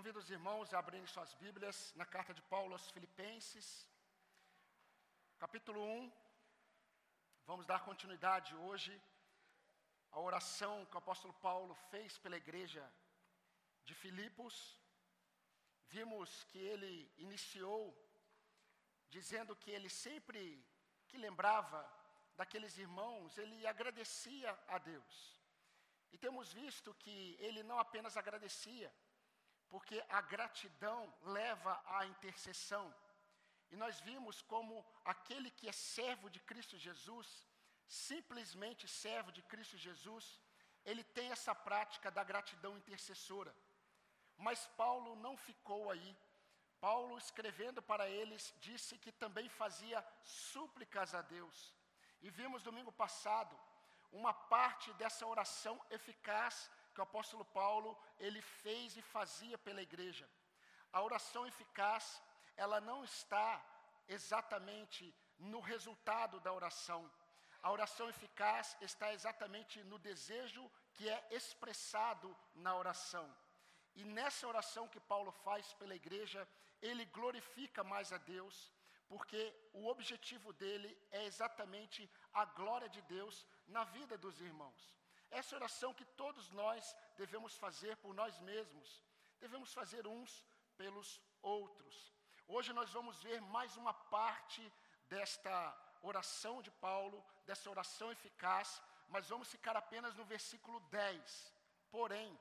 Convido os irmãos a abrirem suas Bíblias na carta de Paulo aos Filipenses, capítulo 1. Vamos dar continuidade hoje à oração que o apóstolo Paulo fez pela igreja de Filipos. Vimos que ele iniciou dizendo que ele sempre que lembrava daqueles irmãos, ele agradecia a Deus. E temos visto que ele não apenas agradecia, porque a gratidão leva à intercessão. E nós vimos como aquele que é servo de Cristo Jesus, simplesmente servo de Cristo Jesus, ele tem essa prática da gratidão intercessora. Mas Paulo não ficou aí. Paulo, escrevendo para eles, disse que também fazia súplicas a Deus. E vimos domingo passado uma parte dessa oração eficaz que o apóstolo Paulo ele fez e fazia pela igreja. A oração eficaz, ela não está exatamente no resultado da oração. A oração eficaz está exatamente no desejo que é expressado na oração. E nessa oração que Paulo faz pela igreja, ele glorifica mais a Deus, porque o objetivo dele é exatamente a glória de Deus na vida dos irmãos. Essa oração que todos nós devemos fazer por nós mesmos, devemos fazer uns pelos outros. Hoje nós vamos ver mais uma parte desta oração de Paulo, dessa oração eficaz, mas vamos ficar apenas no versículo 10. Porém,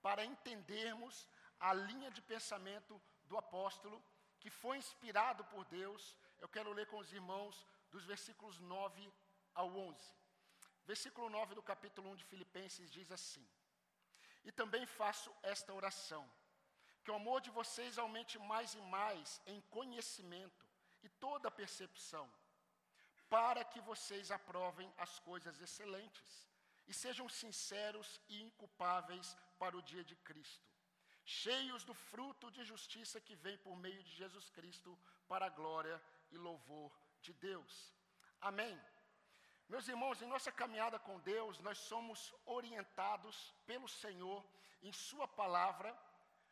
para entendermos a linha de pensamento do apóstolo, que foi inspirado por Deus, eu quero ler com os irmãos dos versículos 9 ao 11. Versículo 9 do capítulo 1 de Filipenses diz assim: E também faço esta oração, que o amor de vocês aumente mais e mais em conhecimento e toda percepção, para que vocês aprovem as coisas excelentes e sejam sinceros e inculpáveis para o dia de Cristo, cheios do fruto de justiça que vem por meio de Jesus Cristo para a glória e louvor de Deus. Amém. Meus irmãos, em nossa caminhada com Deus, nós somos orientados pelo Senhor em Sua palavra,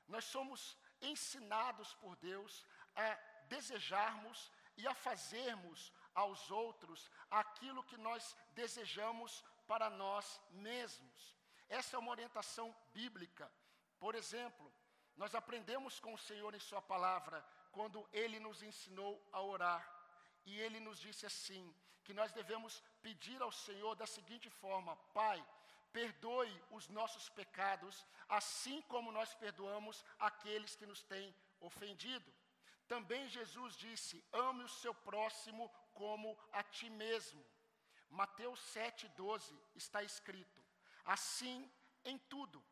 nós somos ensinados por Deus a desejarmos e a fazermos aos outros aquilo que nós desejamos para nós mesmos. Essa é uma orientação bíblica. Por exemplo, nós aprendemos com o Senhor em Sua palavra, quando Ele nos ensinou a orar. E ele nos disse assim: que nós devemos pedir ao Senhor da seguinte forma: Pai, perdoe os nossos pecados, assim como nós perdoamos aqueles que nos têm ofendido. Também Jesus disse: ame o seu próximo como a ti mesmo. Mateus 7,12 está escrito: Assim, em tudo,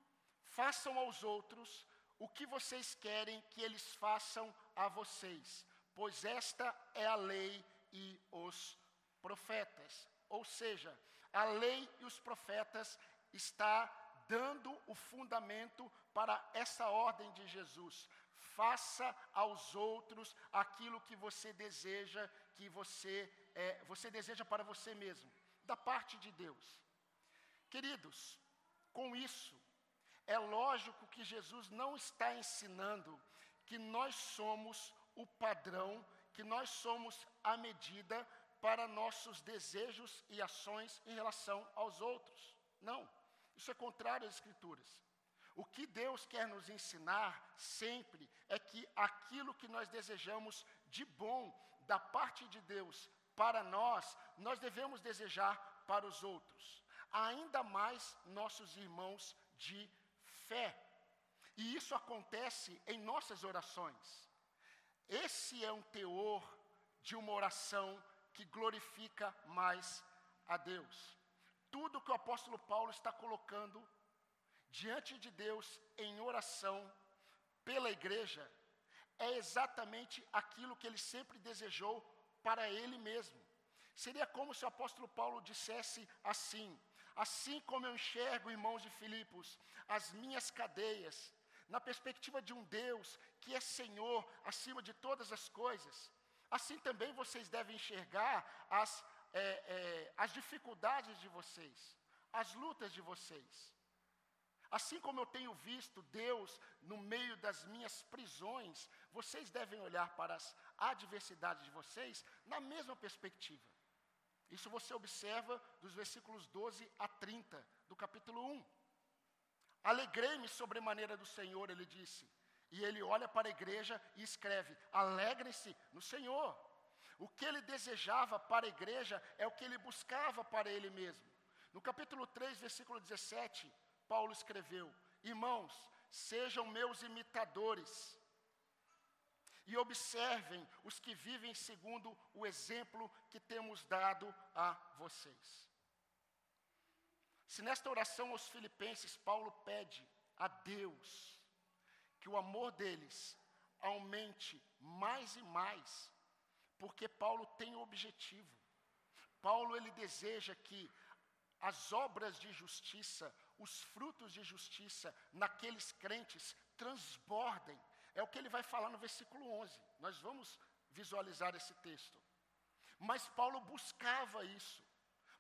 façam aos outros o que vocês querem que eles façam a vocês pois esta é a lei e os profetas. Ou seja, a lei e os profetas está dando o fundamento para essa ordem de Jesus. Faça aos outros aquilo que você deseja, que você, é, você deseja para você mesmo, da parte de Deus. Queridos, com isso, é lógico que Jesus não está ensinando que nós somos o padrão, que nós somos a medida para nossos desejos e ações em relação aos outros. Não, isso é contrário às Escrituras. O que Deus quer nos ensinar sempre é que aquilo que nós desejamos de bom da parte de Deus para nós, nós devemos desejar para os outros, ainda mais nossos irmãos de fé. E isso acontece em nossas orações. Esse é um teor de uma oração que glorifica mais a Deus. Tudo que o apóstolo Paulo está colocando diante de Deus em oração pela igreja é exatamente aquilo que ele sempre desejou para ele mesmo. Seria como se o apóstolo Paulo dissesse assim: Assim como eu enxergo, irmãos de Filipos, as minhas cadeias, na perspectiva de um Deus que é Senhor acima de todas as coisas, assim também vocês devem enxergar as, é, é, as dificuldades de vocês, as lutas de vocês. Assim como eu tenho visto Deus no meio das minhas prisões, vocês devem olhar para as adversidades de vocês na mesma perspectiva. Isso você observa dos versículos 12 a 30 do capítulo 1. Alegrei-me sobremaneira do Senhor, ele disse. E ele olha para a igreja e escreve: Alegrem-se no Senhor. O que ele desejava para a igreja é o que ele buscava para ele mesmo. No capítulo 3, versículo 17, Paulo escreveu: Irmãos, sejam meus imitadores e observem os que vivem segundo o exemplo que temos dado a vocês. Se nesta oração aos Filipenses, Paulo pede a Deus que o amor deles aumente mais e mais, porque Paulo tem objetivo. Paulo ele deseja que as obras de justiça, os frutos de justiça naqueles crentes transbordem. É o que ele vai falar no versículo 11. Nós vamos visualizar esse texto. Mas Paulo buscava isso.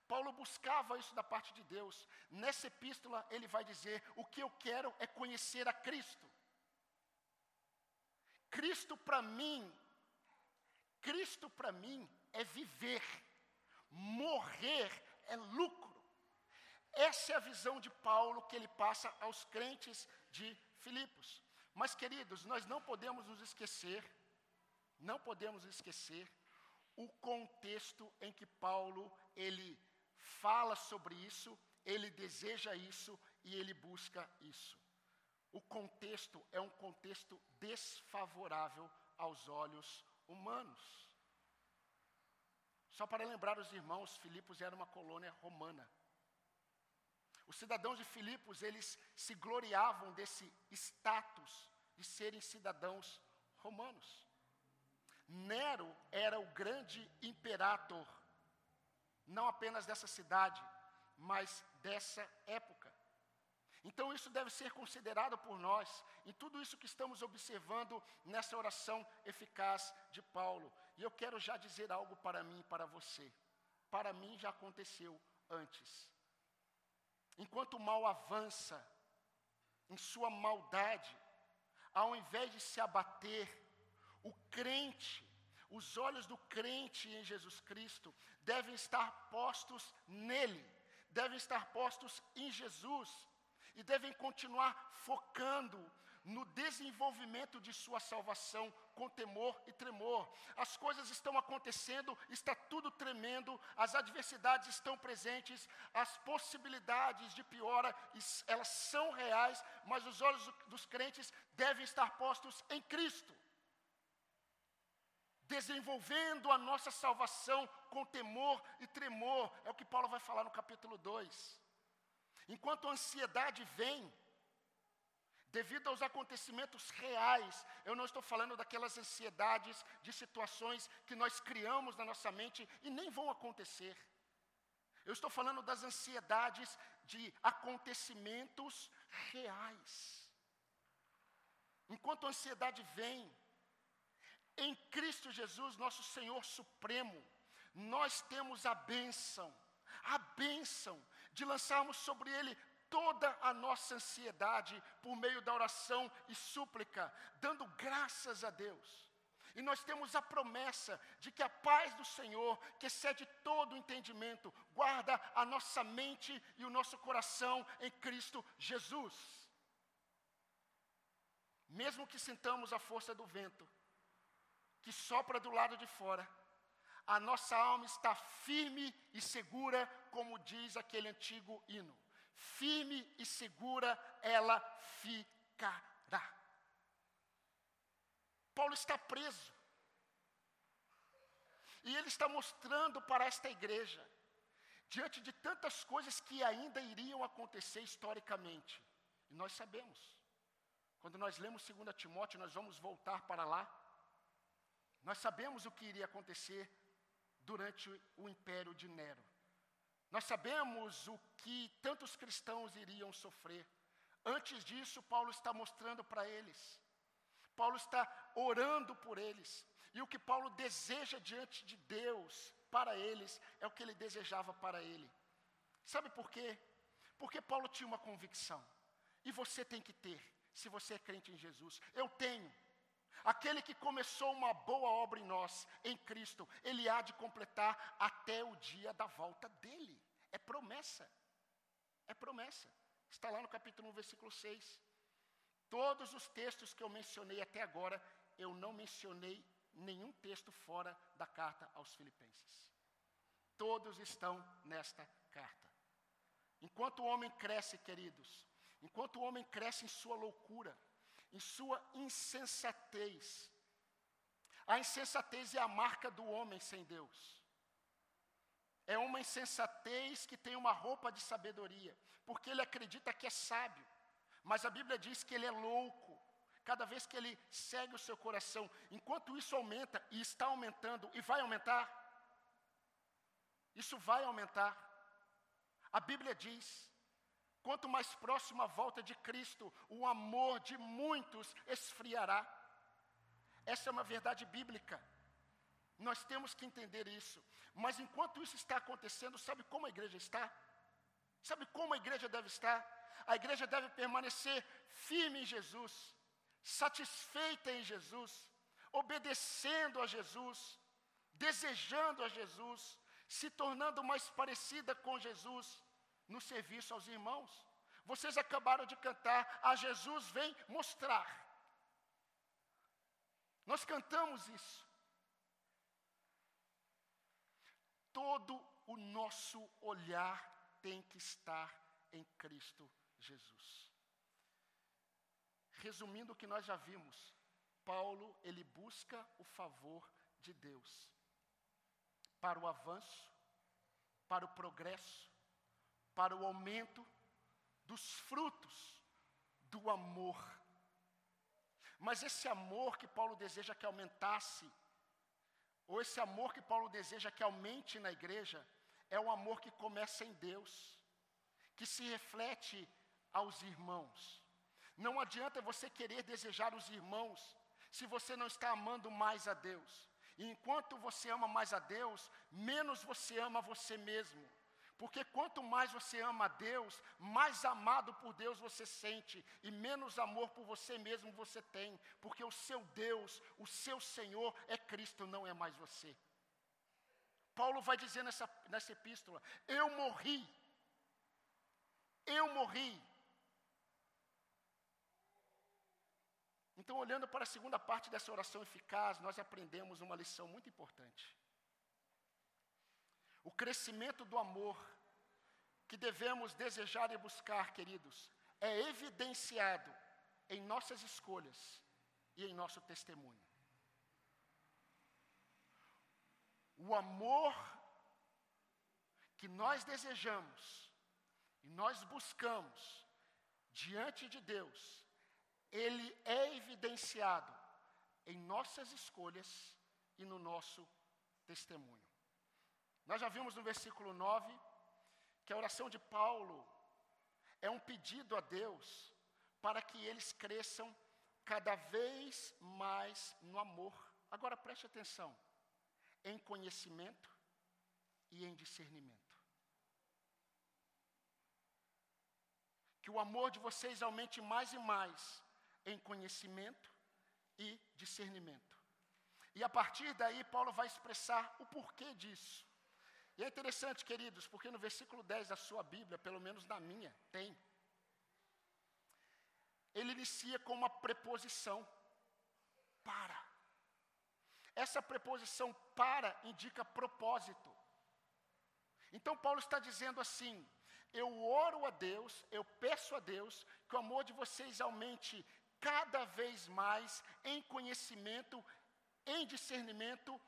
Paulo buscava isso da parte de Deus. Nessa epístola, ele vai dizer: O que eu quero é conhecer a Cristo. Cristo para mim, Cristo para mim é viver, morrer é lucro. Essa é a visão de Paulo que ele passa aos crentes de Filipos. Mas, queridos, nós não podemos nos esquecer, não podemos esquecer o contexto em que Paulo ele fala sobre isso, ele deseja isso e ele busca isso. O contexto é um contexto desfavorável aos olhos humanos. Só para lembrar os irmãos, Filipos era uma colônia romana. Os cidadãos de Filipos, eles se gloriavam desse status de serem cidadãos romanos. Nero era o grande imperator, não apenas dessa cidade, mas dessa época. Então, isso deve ser considerado por nós, em tudo isso que estamos observando nessa oração eficaz de Paulo. E eu quero já dizer algo para mim e para você. Para mim já aconteceu antes. Enquanto o mal avança em sua maldade, ao invés de se abater, o crente, os olhos do crente em Jesus Cristo devem estar postos nele, devem estar postos em Jesus e devem continuar focando no desenvolvimento de sua salvação com temor e tremor. As coisas estão acontecendo, está tudo tremendo, as adversidades estão presentes, as possibilidades de piora, elas são reais, mas os olhos dos crentes devem estar postos em Cristo. Desenvolvendo a nossa salvação com temor e tremor, é o que Paulo vai falar no capítulo 2. Enquanto a ansiedade vem, devido aos acontecimentos reais. Eu não estou falando daquelas ansiedades de situações que nós criamos na nossa mente e nem vão acontecer. Eu estou falando das ansiedades de acontecimentos reais. Enquanto a ansiedade vem, em Cristo Jesus, nosso Senhor Supremo, nós temos a bênção, a bênção de lançarmos sobre Ele toda a nossa ansiedade por meio da oração e súplica, dando graças a Deus. E nós temos a promessa de que a paz do Senhor, que excede todo o entendimento, guarda a nossa mente e o nosso coração em Cristo Jesus. Mesmo que sintamos a força do vento, que sopra do lado de fora, a nossa alma está firme e segura, como diz aquele antigo hino firme e segura ela ficará. Paulo está preso. E ele está mostrando para esta igreja, diante de tantas coisas que ainda iriam acontecer historicamente. E nós sabemos. Quando nós lemos 2 Timóteo, nós vamos voltar para lá. Nós sabemos o que iria acontecer durante o império de Nero. Nós sabemos o que tantos cristãos iriam sofrer. Antes disso, Paulo está mostrando para eles. Paulo está orando por eles. E o que Paulo deseja diante de Deus para eles é o que ele desejava para ele. Sabe por quê? Porque Paulo tinha uma convicção. E você tem que ter, se você é crente em Jesus. Eu tenho. Aquele que começou uma boa obra em nós, em Cristo, ele há de completar até o dia da volta dele. É promessa. É promessa. Está lá no capítulo 1, versículo 6. Todos os textos que eu mencionei até agora, eu não mencionei nenhum texto fora da carta aos Filipenses. Todos estão nesta carta. Enquanto o homem cresce, queridos, enquanto o homem cresce em sua loucura, em sua insensatez, a insensatez é a marca do homem sem Deus. É uma insensatez que tem uma roupa de sabedoria, porque ele acredita que é sábio, mas a Bíblia diz que ele é louco. Cada vez que ele segue o seu coração, enquanto isso aumenta e está aumentando e vai aumentar, isso vai aumentar. A Bíblia diz Quanto mais próximo à volta de Cristo, o amor de muitos esfriará. Essa é uma verdade bíblica. Nós temos que entender isso. Mas enquanto isso está acontecendo, sabe como a igreja está? Sabe como a igreja deve estar? A igreja deve permanecer firme em Jesus, satisfeita em Jesus, obedecendo a Jesus, desejando a Jesus, se tornando mais parecida com Jesus no serviço aos irmãos. Vocês acabaram de cantar, a Jesus vem mostrar. Nós cantamos isso. Todo o nosso olhar tem que estar em Cristo Jesus. Resumindo o que nós já vimos, Paulo, ele busca o favor de Deus para o avanço, para o progresso, para o aumento dos frutos do amor. Mas esse amor que Paulo deseja que aumentasse, ou esse amor que Paulo deseja que aumente na igreja, é o amor que começa em Deus, que se reflete aos irmãos. Não adianta você querer desejar os irmãos se você não está amando mais a Deus. E enquanto você ama mais a Deus, menos você ama você mesmo. Porque quanto mais você ama a Deus, mais amado por Deus você sente e menos amor por você mesmo você tem, porque o seu Deus, o seu Senhor é Cristo, não é mais você. Paulo vai dizer nessa, nessa epístola: Eu morri, eu morri. Então, olhando para a segunda parte dessa oração eficaz, nós aprendemos uma lição muito importante. O crescimento do amor que devemos desejar e buscar, queridos, é evidenciado em nossas escolhas e em nosso testemunho. O amor que nós desejamos e nós buscamos diante de Deus, ele é evidenciado em nossas escolhas e no nosso testemunho. Nós já vimos no versículo 9 que a oração de Paulo é um pedido a Deus para que eles cresçam cada vez mais no amor. Agora preste atenção: em conhecimento e em discernimento. Que o amor de vocês aumente mais e mais em conhecimento e discernimento. E a partir daí, Paulo vai expressar o porquê disso. E é interessante, queridos, porque no versículo 10 da sua Bíblia, pelo menos na minha, tem. Ele inicia com uma preposição. Para. Essa preposição para indica propósito. Então Paulo está dizendo assim: eu oro a Deus, eu peço a Deus que o amor de vocês aumente cada vez mais em conhecimento, em discernimento,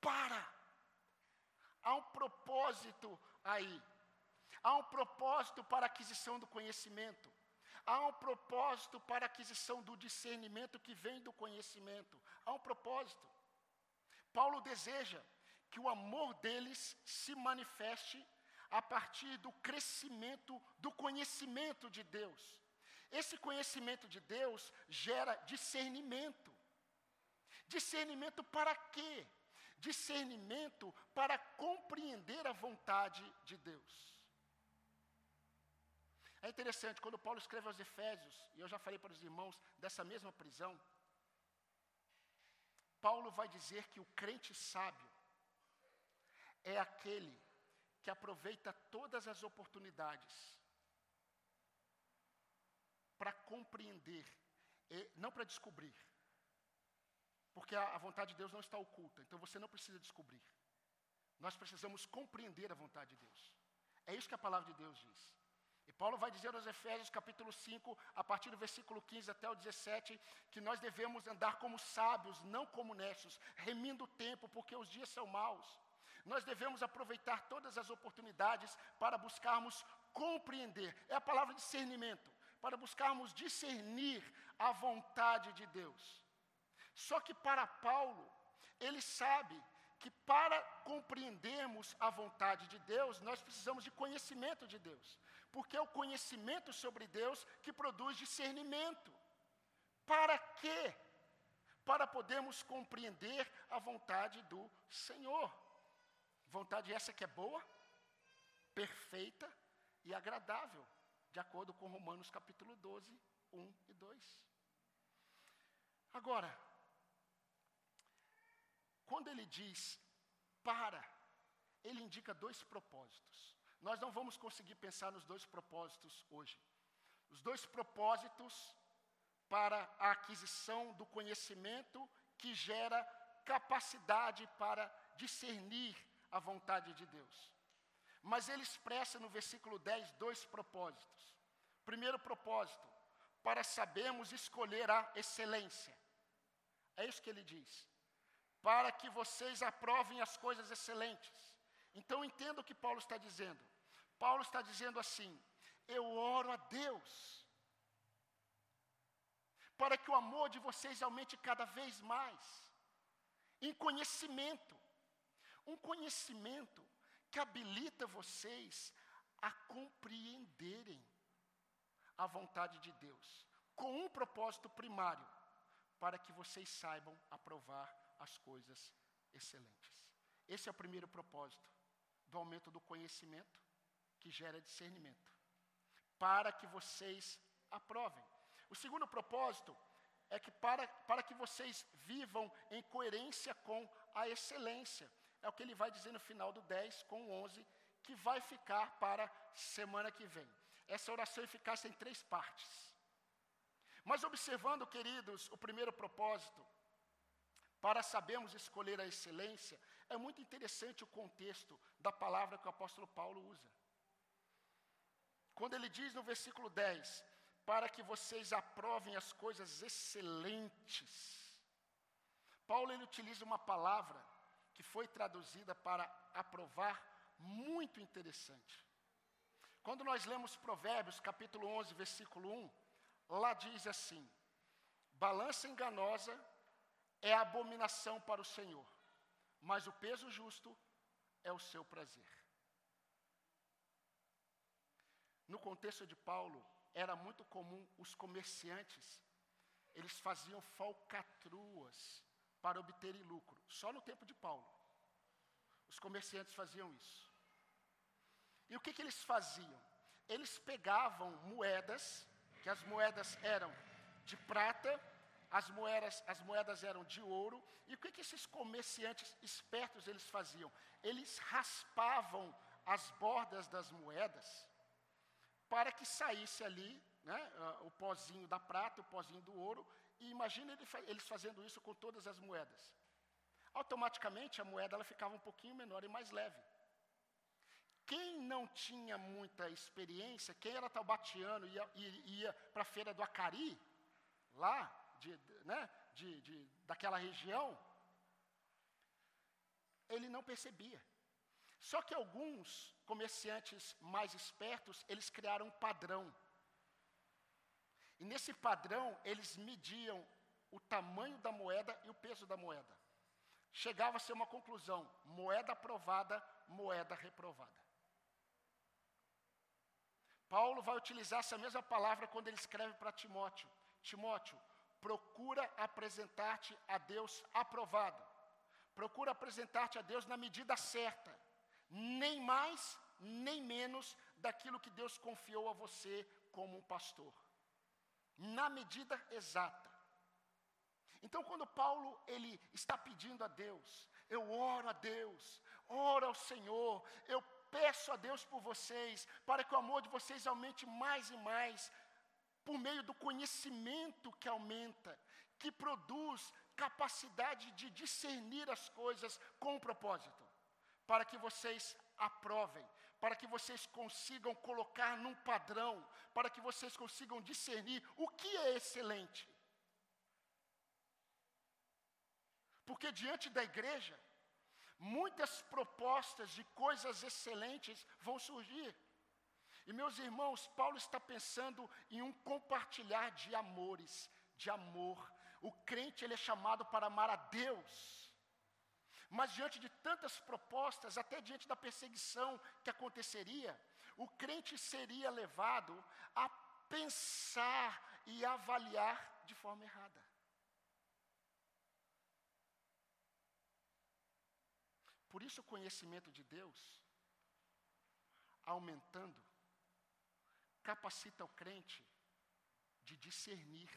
para Há um propósito aí. Há um propósito para a aquisição do conhecimento. Há um propósito para a aquisição do discernimento que vem do conhecimento. Há um propósito. Paulo deseja que o amor deles se manifeste a partir do crescimento do conhecimento de Deus. Esse conhecimento de Deus gera discernimento. Discernimento para quê? Discernimento para compreender a vontade de Deus. É interessante, quando Paulo escreve aos Efésios, e eu já falei para os irmãos dessa mesma prisão, Paulo vai dizer que o crente sábio é aquele que aproveita todas as oportunidades para compreender, não para descobrir, porque a, vontade de Deus não está oculta, então você não precisa descobrir. Nós precisamos compreender a vontade de Deus. É isso que a palavra de Deus diz. E Paulo vai dizer aos Efésios, capítulo 5, a partir do versículo 15 até o 17, que nós devemos andar como sábios, não como necios, remindo o tempo, porque os dias são maus. Nós devemos aproveitar todas as oportunidades para buscarmos compreender. É a palavra discernimento, para buscarmos discernir a vontade de Deus. Só que para Paulo, ele sabe que para compreendermos a vontade de Deus, nós precisamos de conhecimento de Deus. Porque é o conhecimento sobre Deus que produz discernimento. Para quê? Para podermos compreender a vontade do Senhor. Vontade essa que é boa, perfeita e agradável, de acordo com Romanos capítulo 12, 1 e 2. Agora, quando ele diz para, ele indica dois propósitos. Nós não vamos conseguir pensar nos dois propósitos hoje. Os dois propósitos para a aquisição do conhecimento que gera capacidade para discernir a vontade de Deus. Mas ele expressa no versículo 10 dois propósitos. Primeiro propósito, para sabermos escolher a excelência. É isso que ele diz para que vocês aprovem as coisas excelentes. Então entenda o que Paulo está dizendo. Paulo está dizendo assim: eu oro a Deus, para que o amor de vocês aumente cada vez mais, em conhecimento, um conhecimento que habilita vocês a compreenderem a vontade de Deus, com um propósito primário, para que vocês saibam aprovar as coisas excelentes. Esse é o primeiro propósito do aumento do conhecimento que gera discernimento, para que vocês aprovem. O segundo propósito é que para, para que vocês vivam em coerência com a excelência. É o que ele vai dizer no final do 10 com o 11, que vai ficar para semana que vem. Essa oração eficaz tem três partes. Mas observando, queridos, o primeiro propósito, para sabermos escolher a excelência, é muito interessante o contexto da palavra que o apóstolo Paulo usa. Quando ele diz no versículo 10: Para que vocês aprovem as coisas excelentes. Paulo ele utiliza uma palavra que foi traduzida para aprovar, muito interessante. Quando nós lemos Provérbios, capítulo 11, versículo 1, lá diz assim: Balança enganosa é abominação para o Senhor, mas o peso justo é o seu prazer. No contexto de Paulo, era muito comum os comerciantes, eles faziam falcatruas para obterem lucro, só no tempo de Paulo. Os comerciantes faziam isso. E o que, que eles faziam? Eles pegavam moedas, que as moedas eram de prata as moedas, as moedas eram de ouro. E o que, que esses comerciantes espertos eles faziam? Eles raspavam as bordas das moedas para que saísse ali né, o pozinho da prata, o pozinho do ouro. E imagina eles fazendo isso com todas as moedas. Automaticamente a moeda ela ficava um pouquinho menor e mais leve. Quem não tinha muita experiência, quem era taubatiano e ia, ia, ia para a feira do Acari, lá, de, né, de, de, daquela região, ele não percebia. Só que alguns comerciantes mais espertos, eles criaram um padrão. E nesse padrão, eles mediam o tamanho da moeda e o peso da moeda. Chegava a ser uma conclusão: moeda aprovada, moeda reprovada. Paulo vai utilizar essa mesma palavra quando ele escreve para Timóteo: Timóteo, procura apresentar-te a Deus aprovado. Procura apresentar-te a Deus na medida certa, nem mais, nem menos daquilo que Deus confiou a você como um pastor. Na medida exata. Então, quando Paulo ele está pedindo a Deus, eu oro a Deus, oro ao Senhor, eu peço a Deus por vocês, para que o amor de vocês aumente mais e mais, por meio do conhecimento que aumenta, que produz capacidade de discernir as coisas com propósito, para que vocês aprovem, para que vocês consigam colocar num padrão, para que vocês consigam discernir o que é excelente. Porque diante da igreja, muitas propostas de coisas excelentes vão surgir. E meus irmãos, Paulo está pensando em um compartilhar de amores, de amor. O crente ele é chamado para amar a Deus. Mas diante de tantas propostas, até diante da perseguição que aconteceria, o crente seria levado a pensar e avaliar de forma errada. Por isso, o conhecimento de Deus, aumentando, capacita o crente de discernir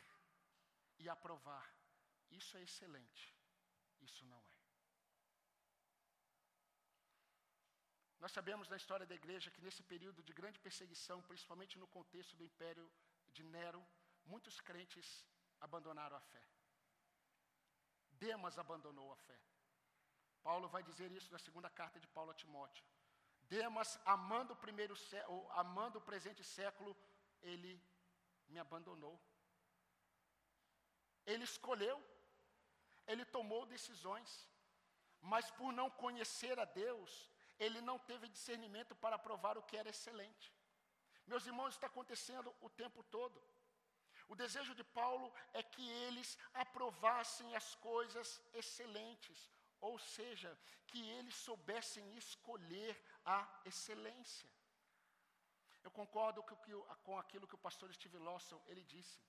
e aprovar. Isso é excelente, isso não é. Nós sabemos da história da igreja que nesse período de grande perseguição, principalmente no contexto do império de Nero, muitos crentes abandonaram a fé. Demas abandonou a fé. Paulo vai dizer isso na segunda carta de Paulo a Timóteo. Demas, amando o primeiro amando o presente século, ele me abandonou. Ele escolheu, ele tomou decisões, mas por não conhecer a Deus, ele não teve discernimento para provar o que era excelente. Meus irmãos, está acontecendo o tempo todo. O desejo de Paulo é que eles aprovassem as coisas excelentes, ou seja, que eles soubessem escolher a excelência. Eu concordo com aquilo que o pastor Steve Lawson ele disse.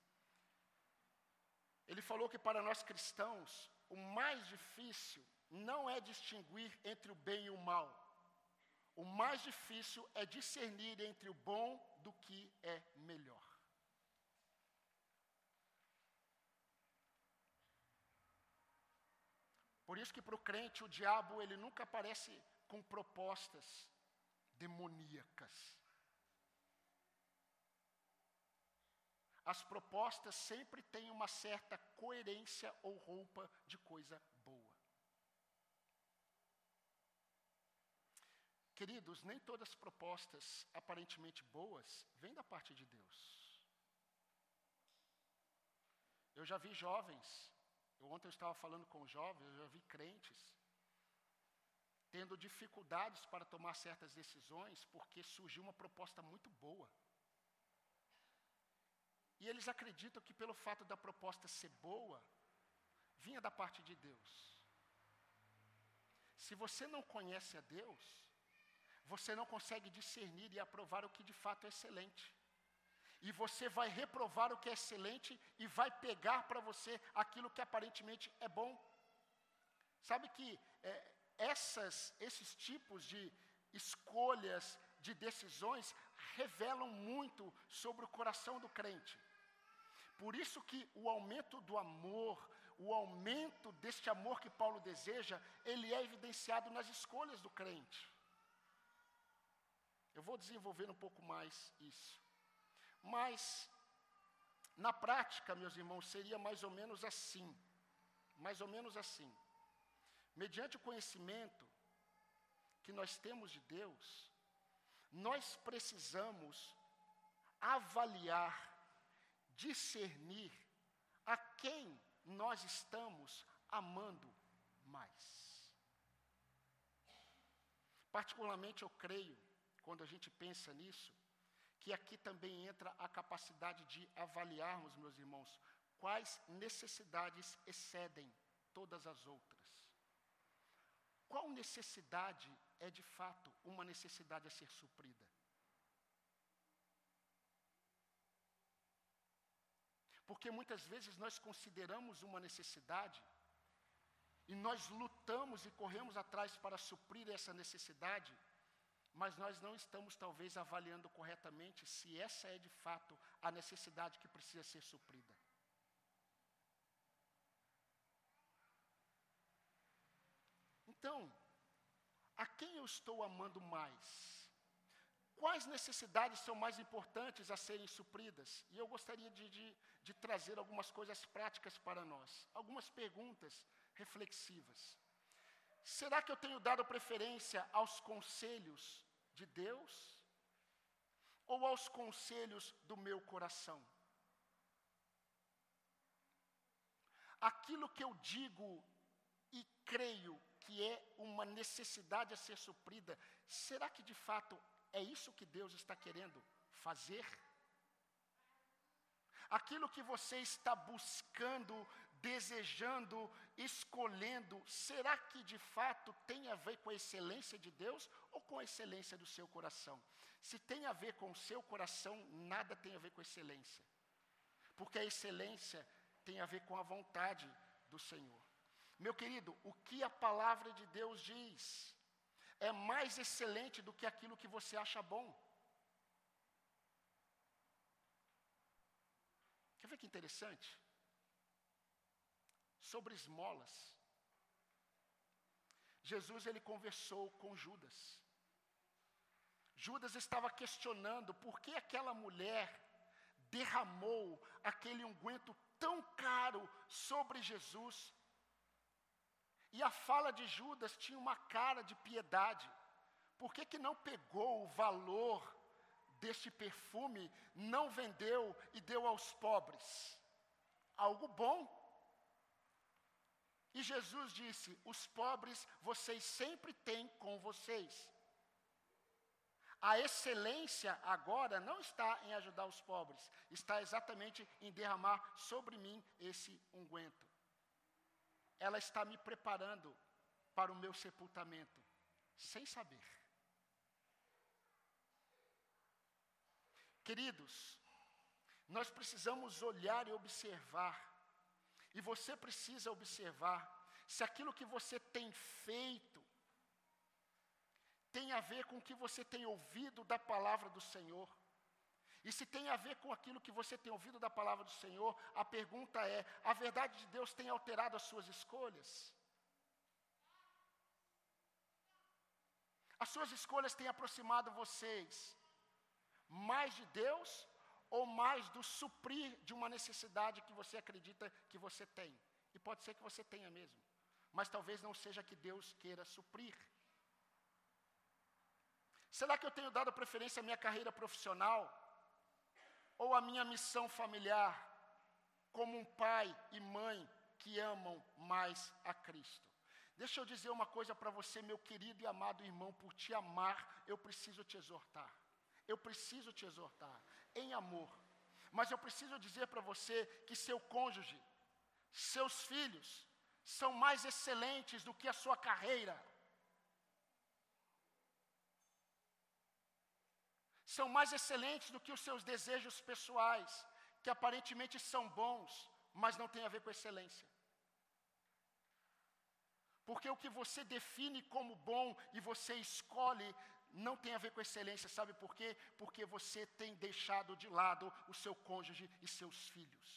Ele falou que para nós cristãos, o mais difícil não é distinguir entre o bem e o mal. O mais difícil é discernir entre o bom do que é melhor. Por isso que para o crente o diabo ele nunca aparece com propostas demoníacas. As propostas sempre têm uma certa coerência ou roupa de coisa boa. Queridos, nem todas as propostas aparentemente boas vêm da parte de Deus. Eu já vi jovens eu, ontem eu estava falando com jovens, eu já vi crentes tendo dificuldades para tomar certas decisões porque surgiu uma proposta muito boa. E eles acreditam que pelo fato da proposta ser boa, vinha da parte de Deus. Se você não conhece a Deus, você não consegue discernir e aprovar o que de fato é excelente e você vai reprovar o que é excelente e vai pegar para você aquilo que aparentemente é bom. Sabe que é, essas, esses tipos de escolhas, de decisões, revelam muito sobre o coração do crente. Por isso que o aumento do amor, o aumento deste amor que Paulo deseja, ele é evidenciado nas escolhas do crente. Eu vou desenvolver um pouco mais isso. Mas, na prática, meus irmãos, seria mais ou menos assim. Mais ou menos assim. Mediante o conhecimento que nós temos de Deus, nós precisamos avaliar, discernir a quem nós estamos amando mais. Particularmente eu creio, quando a gente pensa nisso, que aqui também entra a capacidade de avaliarmos, meus irmãos, quais necessidades excedem todas as outras. Qual necessidade é de fato uma necessidade a ser suprida? Porque muitas vezes nós consideramos uma necessidade e nós lutamos e corremos atrás para suprir essa necessidade, mas nós não estamos talvez avaliando corretamente se essa é de fato a necessidade que precisa ser suprida. Então, a quem eu estou amando mais? Quais necessidades são mais importantes a serem supridas? E eu gostaria de, de, de trazer algumas coisas práticas para nós, algumas perguntas reflexivas. Será que eu tenho dado preferência aos conselhos de Deus ou aos conselhos do meu coração? Aquilo que eu digo e creio que é uma necessidade a ser suprida, será que de fato é isso que Deus está querendo fazer? Aquilo que você está buscando, desejando, escolhendo, será que de fato tem a ver com a excelência de Deus ou com a excelência do seu coração? Se tem a ver com o seu coração, nada tem a ver com excelência. Porque a excelência tem a ver com a vontade do Senhor. Meu querido, o que a palavra de Deus diz? é mais excelente do que aquilo que você acha bom. Quer ver que interessante? Sobre esmolas. Jesus ele conversou com Judas. Judas estava questionando por que aquela mulher derramou aquele unguento tão caro sobre Jesus e a fala de Judas tinha uma cara de piedade. Por que, que não pegou o valor deste perfume, não vendeu e deu aos pobres? Algo bom. E Jesus disse: Os pobres vocês sempre têm com vocês. A excelência agora não está em ajudar os pobres, está exatamente em derramar sobre mim esse unguento ela está me preparando para o meu sepultamento, sem saber. Queridos, nós precisamos olhar e observar, e você precisa observar se aquilo que você tem feito tem a ver com o que você tem ouvido da palavra do Senhor. E se tem a ver com aquilo que você tem ouvido da palavra do Senhor, a pergunta é: a verdade de Deus tem alterado as suas escolhas? As suas escolhas têm aproximado vocês mais de Deus ou mais do suprir de uma necessidade que você acredita que você tem? E pode ser que você tenha mesmo, mas talvez não seja que Deus queira suprir. Será que eu tenho dado preferência à minha carreira profissional? Ou a minha missão familiar, como um pai e mãe que amam mais a Cristo. Deixa eu dizer uma coisa para você, meu querido e amado irmão, por te amar, eu preciso te exortar. Eu preciso te exortar em amor. Mas eu preciso dizer para você que seu cônjuge, seus filhos, são mais excelentes do que a sua carreira. São mais excelentes do que os seus desejos pessoais, que aparentemente são bons, mas não têm a ver com excelência. Porque o que você define como bom e você escolhe não tem a ver com excelência, sabe por quê? Porque você tem deixado de lado o seu cônjuge e seus filhos.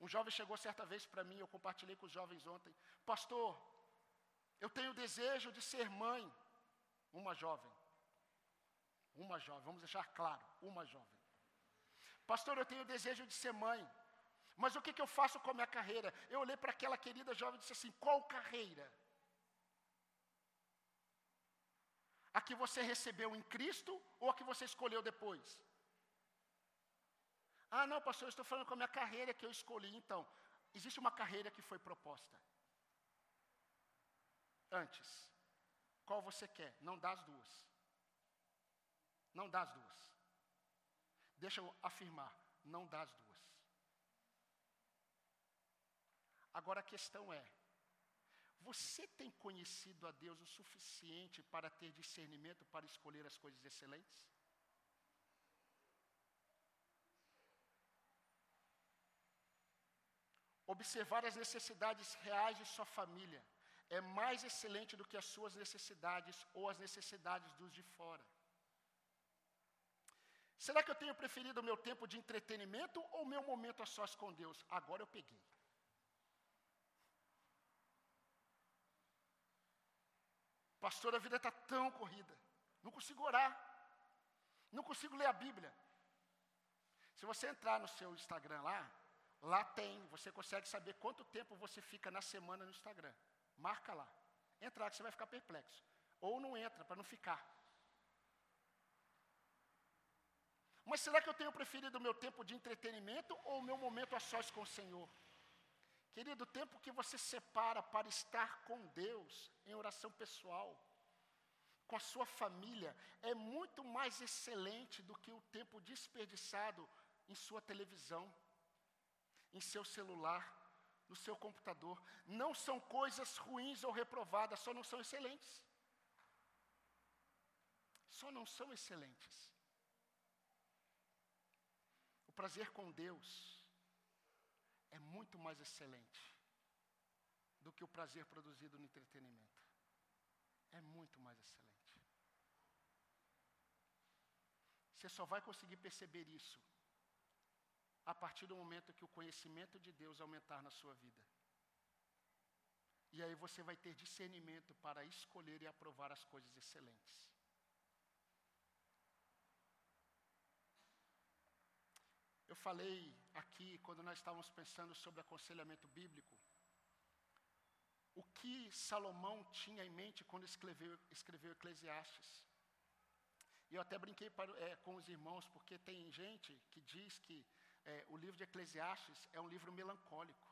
Um jovem chegou certa vez para mim, eu compartilhei com os jovens ontem, pastor, eu tenho desejo de ser mãe, uma jovem. Uma jovem, vamos deixar claro, uma jovem. Pastor, eu tenho o desejo de ser mãe, mas o que, que eu faço com a minha carreira? Eu olhei para aquela querida jovem e disse assim: qual carreira? A que você recebeu em Cristo ou a que você escolheu depois? Ah, não, pastor, eu estou falando com a minha carreira que eu escolhi. Então, existe uma carreira que foi proposta. Antes. Qual você quer? Não dá as duas. Não dá as duas. Deixa eu afirmar, não dá as duas. Agora a questão é: você tem conhecido a Deus o suficiente para ter discernimento para escolher as coisas excelentes? Observar as necessidades reais de sua família é mais excelente do que as suas necessidades ou as necessidades dos de fora. Será que eu tenho preferido o meu tempo de entretenimento ou o meu momento a sós com Deus? Agora eu peguei. Pastor, a vida está tão corrida. Não consigo orar. Não consigo ler a Bíblia. Se você entrar no seu Instagram lá, lá tem, você consegue saber quanto tempo você fica na semana no Instagram. Marca lá. Entra lá que você vai ficar perplexo. Ou não entra, para não ficar. Mas será que eu tenho preferido o meu tempo de entretenimento ou o meu momento a sós com o Senhor? Querido, o tempo que você separa para estar com Deus, em oração pessoal, com a sua família, é muito mais excelente do que o tempo desperdiçado em sua televisão, em seu celular, no seu computador. Não são coisas ruins ou reprovadas, só não são excelentes. Só não são excelentes. Prazer com Deus é muito mais excelente do que o prazer produzido no entretenimento. É muito mais excelente. Você só vai conseguir perceber isso a partir do momento que o conhecimento de Deus aumentar na sua vida. E aí você vai ter discernimento para escolher e aprovar as coisas excelentes. Falei aqui, quando nós estávamos pensando sobre aconselhamento bíblico, o que Salomão tinha em mente quando escreveu, escreveu Eclesiastes. E eu até brinquei para, é, com os irmãos, porque tem gente que diz que é, o livro de Eclesiastes é um livro melancólico.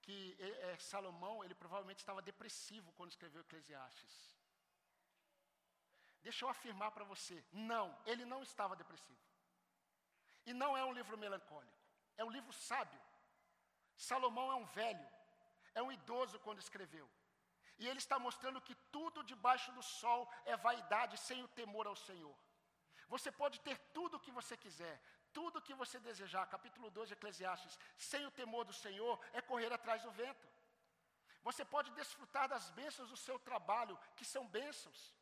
Que é, Salomão, ele provavelmente estava depressivo quando escreveu Eclesiastes. Deixa eu afirmar para você, não, ele não estava depressivo. E não é um livro melancólico, é um livro sábio. Salomão é um velho, é um idoso quando escreveu. E ele está mostrando que tudo debaixo do sol é vaidade sem o temor ao Senhor. Você pode ter tudo o que você quiser, tudo o que você desejar. Capítulo 2 de Eclesiastes. Sem o temor do Senhor é correr atrás do vento. Você pode desfrutar das bênçãos do seu trabalho, que são bênçãos.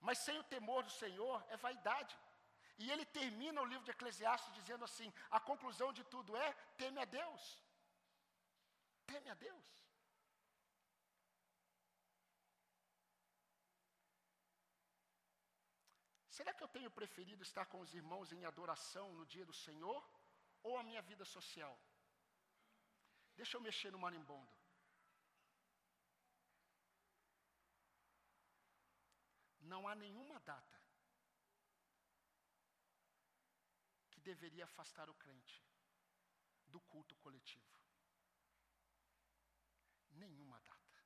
Mas sem o temor do Senhor é vaidade. E ele termina o livro de Eclesiastes dizendo assim: a conclusão de tudo é teme a Deus. Teme a Deus. Será que eu tenho preferido estar com os irmãos em adoração no dia do Senhor ou a minha vida social? Deixa eu mexer no marimbondo. Não há nenhuma data que deveria afastar o crente do culto coletivo. Nenhuma data.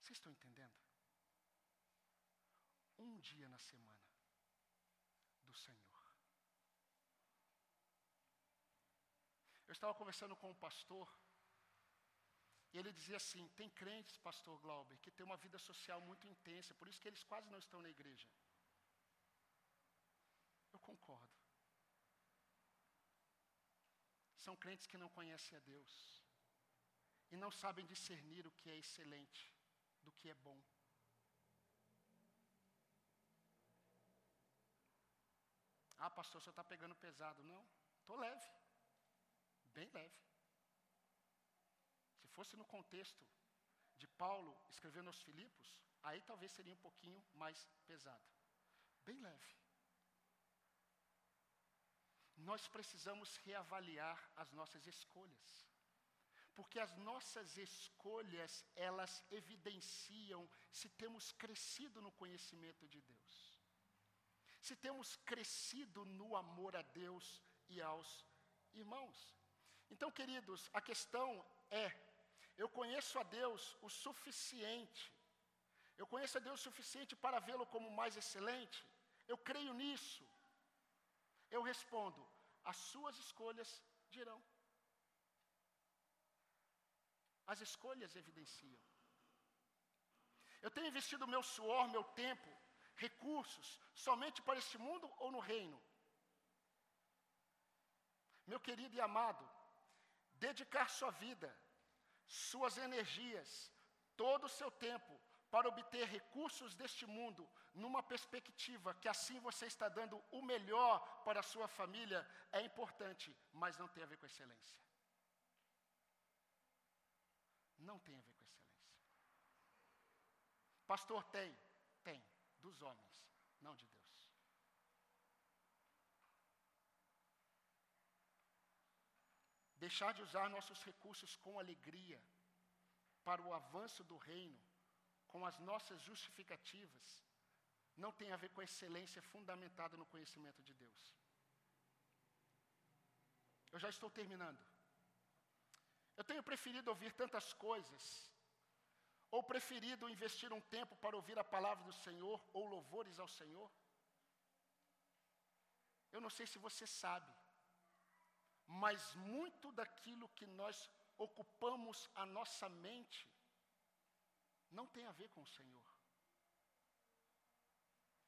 Vocês estão entendendo? um dia na semana do Senhor. Eu estava conversando com um pastor, e ele dizia assim: tem crentes, pastor Glauber, que tem uma vida social muito intensa, por isso que eles quase não estão na igreja. Concordo. São crentes que não conhecem a Deus e não sabem discernir o que é excelente do que é bom. Ah, pastor, senhor está pegando pesado. Não, estou leve. Bem leve. Se fosse no contexto de Paulo escrevendo aos Filipos, aí talvez seria um pouquinho mais pesado. Bem leve. Nós precisamos reavaliar as nossas escolhas. Porque as nossas escolhas, elas evidenciam se temos crescido no conhecimento de Deus se temos crescido no amor a Deus e aos irmãos. Então, queridos, a questão é: eu conheço a Deus o suficiente, eu conheço a Deus o suficiente para vê-lo como mais excelente? Eu creio nisso. Eu respondo: as suas escolhas dirão. As escolhas evidenciam. Eu tenho investido meu suor, meu tempo, recursos somente para este mundo ou no reino? Meu querido e amado, dedicar sua vida, suas energias, todo o seu tempo para obter recursos deste mundo, numa perspectiva que assim você está dando o melhor para a sua família, é importante, mas não tem a ver com excelência. Não tem a ver com excelência. Pastor tem, tem, dos homens, não de Deus. Deixar de usar nossos recursos com alegria para o avanço do reino, com as nossas justificativas, não tem a ver com excelência fundamentada no conhecimento de Deus. Eu já estou terminando. Eu tenho preferido ouvir tantas coisas, ou preferido investir um tempo para ouvir a palavra do Senhor, ou louvores ao Senhor. Eu não sei se você sabe, mas muito daquilo que nós ocupamos a nossa mente não tem a ver com o Senhor.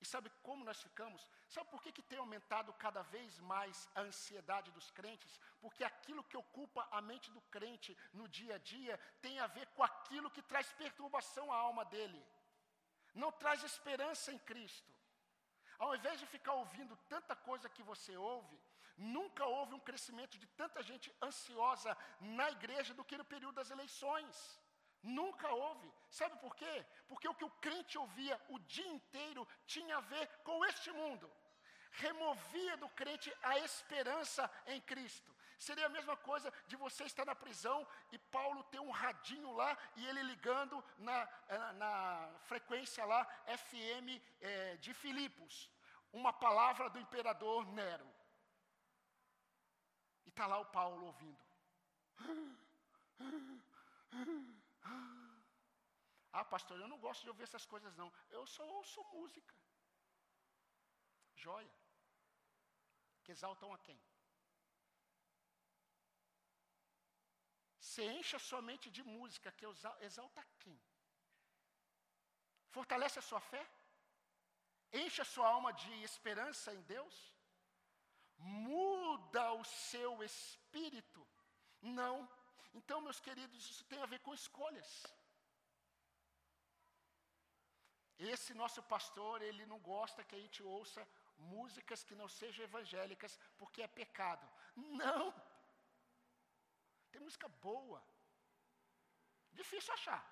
E sabe como nós ficamos? Sabe por que, que tem aumentado cada vez mais a ansiedade dos crentes? Porque aquilo que ocupa a mente do crente no dia a dia tem a ver com aquilo que traz perturbação à alma dele. Não traz esperança em Cristo. Ao invés de ficar ouvindo tanta coisa que você ouve, Nunca houve um crescimento de tanta gente ansiosa na igreja do que no período das eleições. Nunca houve. Sabe por quê? Porque o que o crente ouvia o dia inteiro tinha a ver com este mundo. Removia do crente a esperança em Cristo. Seria a mesma coisa de você estar na prisão e Paulo ter um radinho lá e ele ligando na, na, na frequência lá FM é, eh, de Filipos, uma palavra do imperador Nero. E está lá o Paulo ouvindo. Ah, pastor, eu não gosto de ouvir essas coisas, não. Eu só ouço música. Joia. Que exaltam a quem? Você enche a sua mente de música que exalta quem? Fortalece a sua fé? Enche a sua alma de esperança em Deus? muda o seu espírito. Não. Então, meus queridos, isso tem a ver com escolhas. Esse nosso pastor, ele não gosta que a gente ouça músicas que não sejam evangélicas, porque é pecado. Não! Tem música boa. Difícil achar.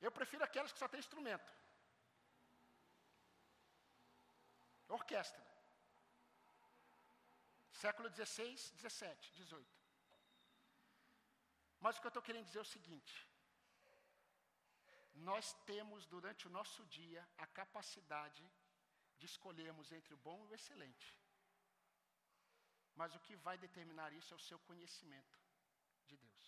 Eu prefiro aquelas que só tem instrumento. Orquestra. Século 16, 17, 18. Mas o que eu estou querendo dizer é o seguinte: nós temos durante o nosso dia a capacidade de escolhermos entre o bom e o excelente. Mas o que vai determinar isso é o seu conhecimento de Deus,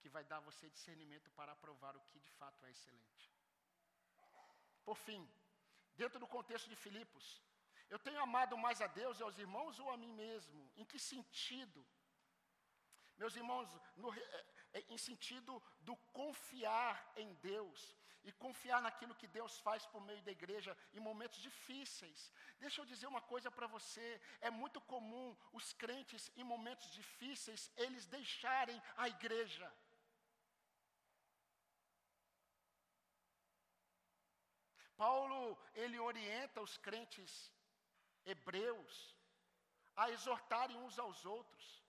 que vai dar a você discernimento para aprovar o que de fato é excelente. Por fim, dentro do contexto de Filipos, eu tenho amado mais a Deus e aos irmãos ou a mim mesmo? Em que sentido? Meus irmãos, no, é, é, em sentido do confiar em Deus e confiar naquilo que Deus faz por meio da igreja em momentos difíceis. Deixa eu dizer uma coisa para você: é muito comum os crentes, em momentos difíceis, eles deixarem a igreja. Paulo, ele orienta os crentes hebreus a exortarem uns aos outros,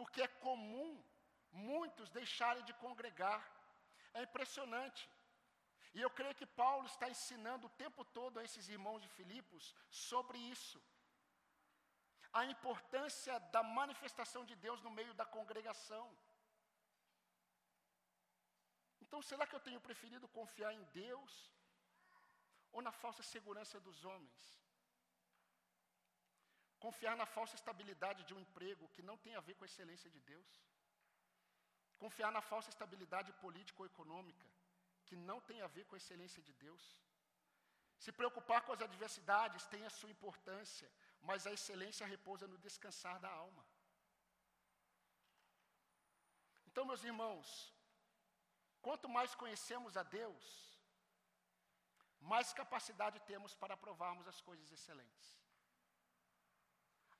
porque é comum muitos deixarem de congregar. É impressionante. E eu creio que Paulo está ensinando o tempo todo a esses irmãos de Filipos sobre isso. A importância da manifestação de Deus no meio da congregação. Então, será que eu tenho preferido confiar em Deus ou na falsa segurança dos homens? Confiar na falsa estabilidade de um emprego que não tem a ver com a excelência de Deus. Confiar na falsa estabilidade política ou econômica que não tem a ver com a excelência de Deus. Se preocupar com as adversidades tem a sua importância, mas a excelência repousa no descansar da alma. Então, meus irmãos, quanto mais conhecemos a Deus, mais capacidade temos para aprovarmos as coisas excelentes.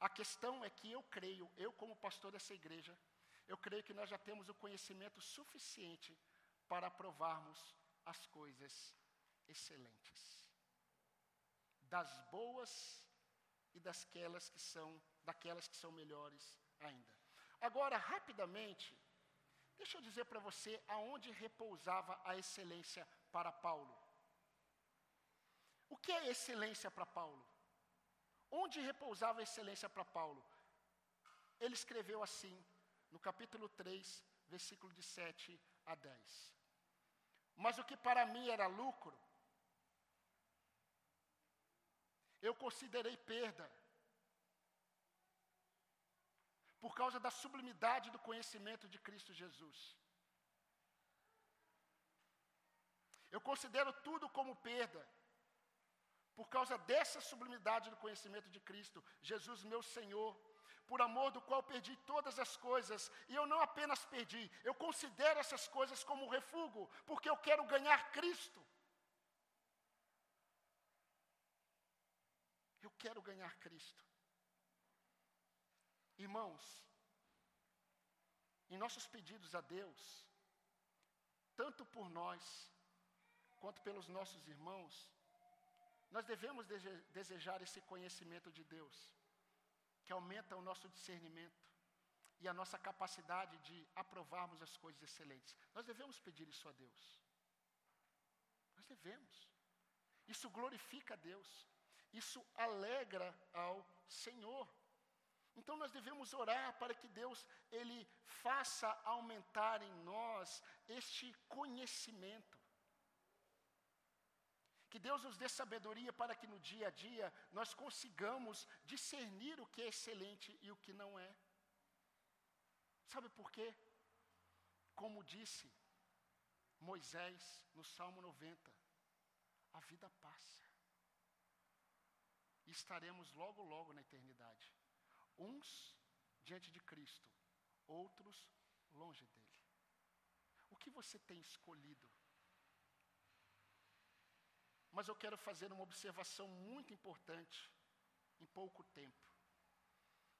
A questão é que eu creio, eu como pastor dessa igreja, eu creio que nós já temos o conhecimento suficiente para aprovarmos as coisas excelentes. Das boas e dasquelas que são, daquelas que são melhores ainda. Agora, rapidamente, deixa eu dizer para você aonde repousava a excelência para Paulo. O que é excelência para Paulo? Onde repousava a excelência para Paulo? Ele escreveu assim, no capítulo 3, versículo de 7 a 10. Mas o que para mim era lucro, eu considerei perda, por causa da sublimidade do conhecimento de Cristo Jesus. Eu considero tudo como perda, por causa dessa sublimidade do conhecimento de Cristo, Jesus, meu Senhor, por amor do qual perdi todas as coisas, e eu não apenas perdi, eu considero essas coisas como refúgio, porque eu quero ganhar Cristo. Eu quero ganhar Cristo. Irmãos, em nossos pedidos a Deus, tanto por nós, quanto pelos nossos irmãos, nós devemos desejar esse conhecimento de Deus que aumenta o nosso discernimento e a nossa capacidade de aprovarmos as coisas excelentes. Nós devemos pedir isso a Deus. Nós devemos. Isso glorifica a Deus. Isso alegra ao Senhor. Então nós devemos orar para que Deus ele faça aumentar em nós este conhecimento. Que Deus nos dê sabedoria para que no dia a dia nós consigamos discernir o que é excelente e o que não é. Sabe por quê? Como disse Moisés no Salmo 90, a vida passa. E estaremos logo, logo na eternidade. Uns diante de Cristo, outros longe dele. O que você tem escolhido? Mas eu quero fazer uma observação muito importante em pouco tempo.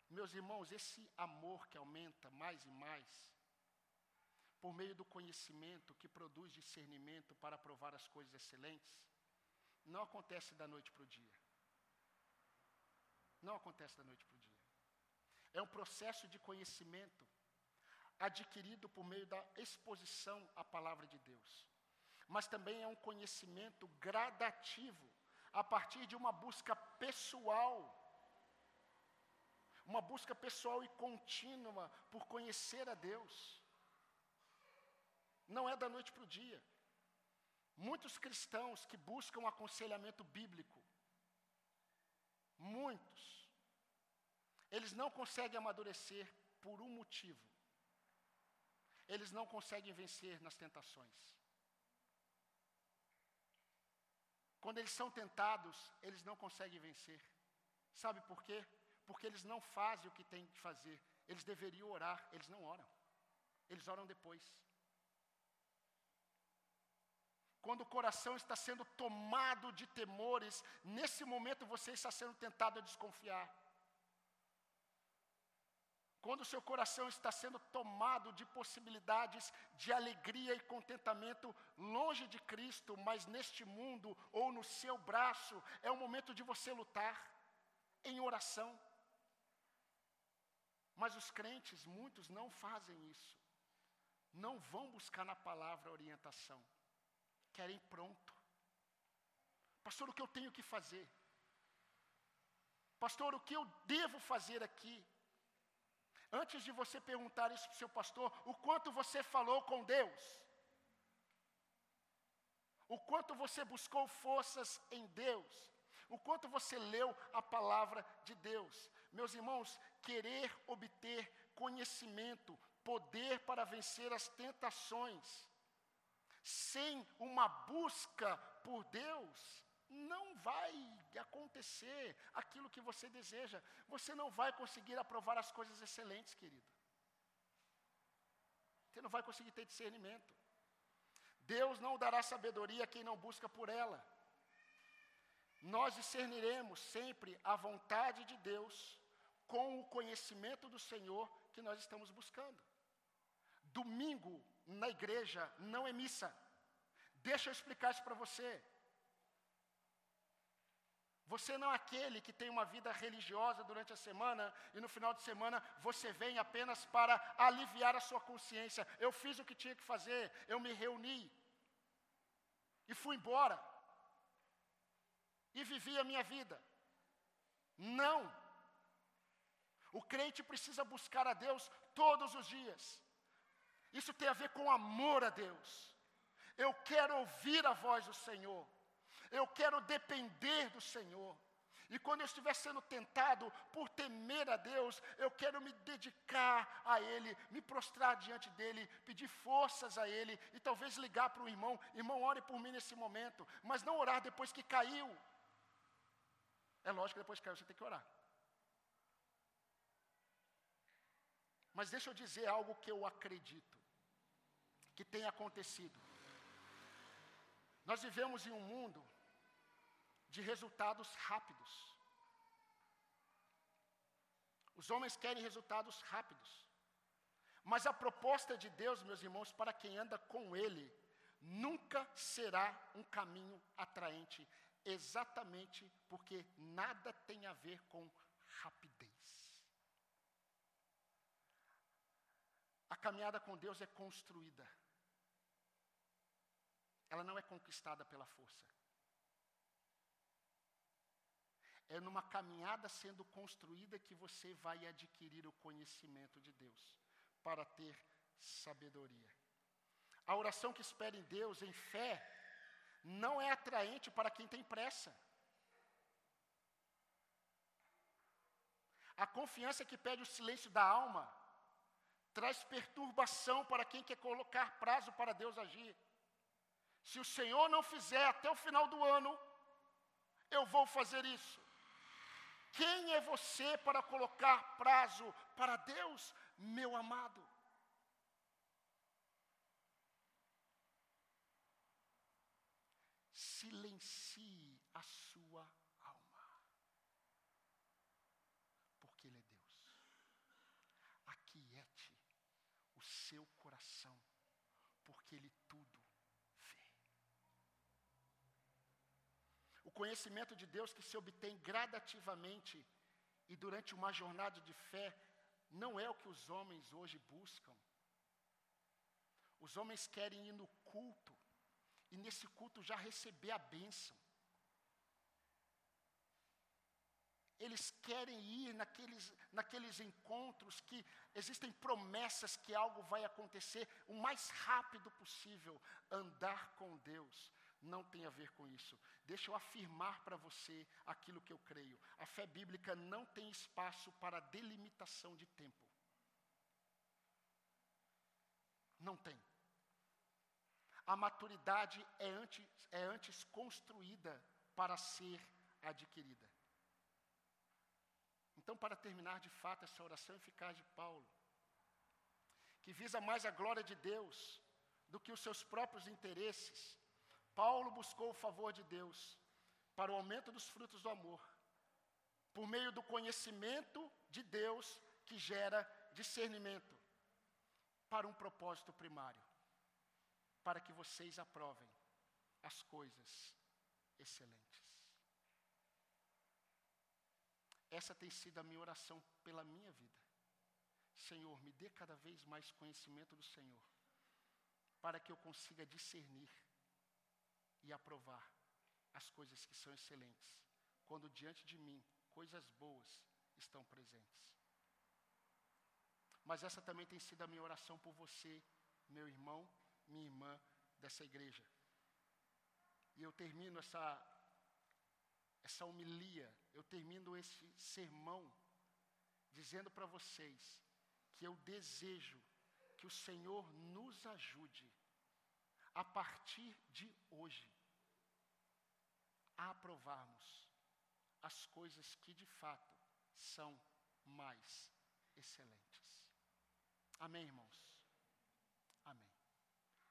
Meus irmãos, esse amor que aumenta mais e mais, por meio do conhecimento que produz discernimento para provar as coisas excelentes, não acontece da noite para o dia. Não acontece da noite para o dia. É um processo de conhecimento adquirido por meio da exposição à palavra de Deus mas também é um conhecimento gradativo, a partir de uma busca pessoal. Uma busca pessoal e contínua por conhecer a Deus. Não é da noite para o dia. Muitos cristãos que buscam aconselhamento bíblico, muitos, eles não conseguem amadurecer por um motivo. Eles não conseguem vencer nas tentações. Quando eles são tentados, eles não conseguem vencer. Sabe por quê? Porque eles não fazem o que têm que fazer. Eles deveriam orar, eles não oram. Eles oram depois. Quando o coração está sendo tomado de temores, nesse momento você está sendo tentado a desconfiar. Quando o seu coração está sendo tomado de possibilidades de alegria e contentamento longe de Cristo, mas neste mundo ou no seu braço, é o momento de você lutar em oração. Mas os crentes, muitos não fazem isso. Não vão buscar na palavra orientação. Querem pronto. Pastor, o que eu tenho que fazer? Pastor, o que eu devo fazer aqui? Antes de você perguntar isso para o seu pastor, o quanto você falou com Deus, o quanto você buscou forças em Deus, o quanto você leu a palavra de Deus. Meus irmãos, querer obter conhecimento, poder para vencer as tentações, sem uma busca por Deus, não vai acontecer aquilo que você deseja. Você não vai conseguir aprovar as coisas excelentes, querido. Você não vai conseguir ter discernimento. Deus não dará sabedoria a quem não busca por ela. Nós discerniremos sempre a vontade de Deus com o conhecimento do Senhor que nós estamos buscando. Domingo na igreja não é missa. Deixa eu explicar isso para você. Você não é aquele que tem uma vida religiosa durante a semana e no final de semana você vem apenas para aliviar a sua consciência. Eu fiz o que tinha que fazer, eu me reuni e fui embora e vivi a minha vida. Não. O crente precisa buscar a Deus todos os dias. Isso tem a ver com amor a Deus. Eu quero ouvir a voz do Senhor. Eu quero depender do Senhor. E quando eu estiver sendo tentado por temer a Deus, eu quero me dedicar a Ele, me prostrar diante dEle, pedir forças a Ele e talvez ligar para o irmão: irmão, ore por mim nesse momento, mas não orar depois que caiu. É lógico que depois que caiu você tem que orar. Mas deixa eu dizer algo que eu acredito, que tem acontecido. Nós vivemos em um mundo de resultados rápidos. Os homens querem resultados rápidos. Mas a proposta de Deus, meus irmãos, para quem anda com Ele, nunca será um caminho atraente, exatamente porque nada tem a ver com rapidez. A caminhada com Deus é construída. Ela não é conquistada pela força. É numa caminhada sendo construída que você vai adquirir o conhecimento de Deus, para ter sabedoria. A oração que espera em Deus, em fé, não é atraente para quem tem pressa. A confiança que pede o silêncio da alma traz perturbação para quem quer colocar prazo para Deus agir. Se o Senhor não fizer até o final do ano, eu vou fazer isso. Quem é você para colocar prazo para Deus, meu amado? Silencie a sua alma, porque Ele é Deus. Aquiete o seu coração, porque Ele tudo O conhecimento de Deus que se obtém gradativamente e durante uma jornada de fé não é o que os homens hoje buscam. Os homens querem ir no culto e nesse culto já receber a bênção. Eles querem ir naqueles, naqueles encontros que existem promessas que algo vai acontecer o mais rápido possível. Andar com Deus não tem a ver com isso. Deixa eu afirmar para você aquilo que eu creio. A fé bíblica não tem espaço para delimitação de tempo. Não tem. A maturidade é antes, é antes construída para ser adquirida. Então, para terminar de fato essa oração eficaz de Paulo, que visa mais a glória de Deus do que os seus próprios interesses, Paulo buscou o favor de Deus para o aumento dos frutos do amor, por meio do conhecimento de Deus que gera discernimento, para um propósito primário, para que vocês aprovem as coisas excelentes. Essa tem sido a minha oração pela minha vida. Senhor, me dê cada vez mais conhecimento do Senhor, para que eu consiga discernir e aprovar as coisas que são excelentes, quando diante de mim coisas boas estão presentes. Mas essa também tem sido a minha oração por você, meu irmão, minha irmã dessa igreja. E eu termino essa essa homilia, eu termino esse sermão dizendo para vocês que eu desejo que o Senhor nos ajude a partir de hoje, a aprovarmos as coisas que de fato são mais excelentes. Amém, irmãos?